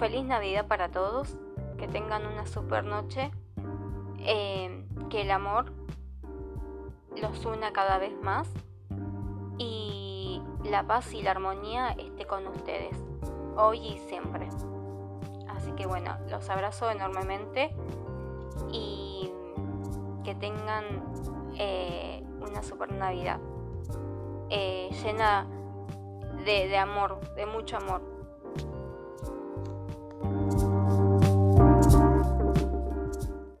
feliz Navidad para todos, que tengan una super noche, eh, que el amor los una cada vez más y la paz y la armonía esté con ustedes, hoy y siempre. Así que bueno, los abrazo enormemente y que tengan eh, una super Navidad eh, llena de amor, de mucho amor.